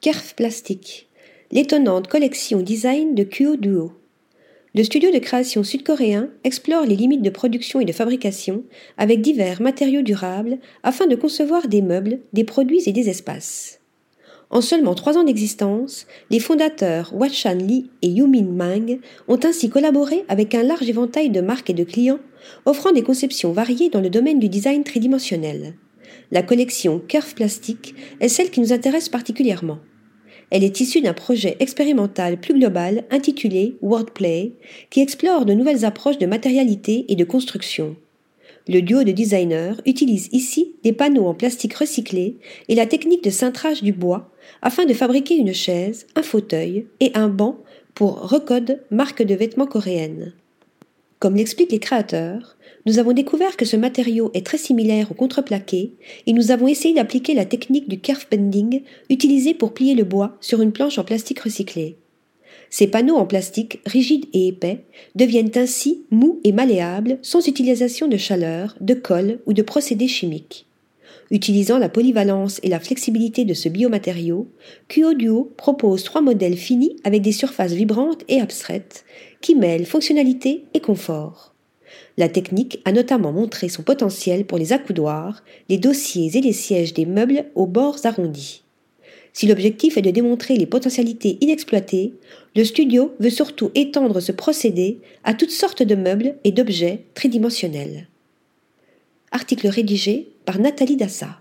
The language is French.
Kerf Plastic, l'étonnante collection design de Kuo Duo. Le studio de création sud-coréen explore les limites de production et de fabrication avec divers matériaux durables afin de concevoir des meubles, des produits et des espaces. En seulement trois ans d'existence, les fondateurs Wachan Lee et Yumin Mang ont ainsi collaboré avec un large éventail de marques et de clients, offrant des conceptions variées dans le domaine du design tridimensionnel. La collection Curve Plastic est celle qui nous intéresse particulièrement. Elle est issue d'un projet expérimental plus global intitulé Wordplay, qui explore de nouvelles approches de matérialité et de construction. Le duo de designers utilise ici des panneaux en plastique recyclé et la technique de cintrage du bois afin de fabriquer une chaise, un fauteuil et un banc pour Recode, marque de vêtements coréenne. Comme l'expliquent les créateurs, nous avons découvert que ce matériau est très similaire au contreplaqué et nous avons essayé d'appliquer la technique du kerf bending utilisée pour plier le bois sur une planche en plastique recyclé. Ces panneaux en plastique, rigides et épais, deviennent ainsi mous et malléables sans utilisation de chaleur, de colle ou de procédés chimiques. Utilisant la polyvalence et la flexibilité de ce biomatériau, QO Duo propose trois modèles finis avec des surfaces vibrantes et abstraites qui mêlent fonctionnalité et confort. La technique a notamment montré son potentiel pour les accoudoirs, les dossiers et les sièges des meubles aux bords arrondis. Si l'objectif est de démontrer les potentialités inexploitées, le studio veut surtout étendre ce procédé à toutes sortes de meubles et d'objets tridimensionnels. Article rédigé par Nathalie Dassa.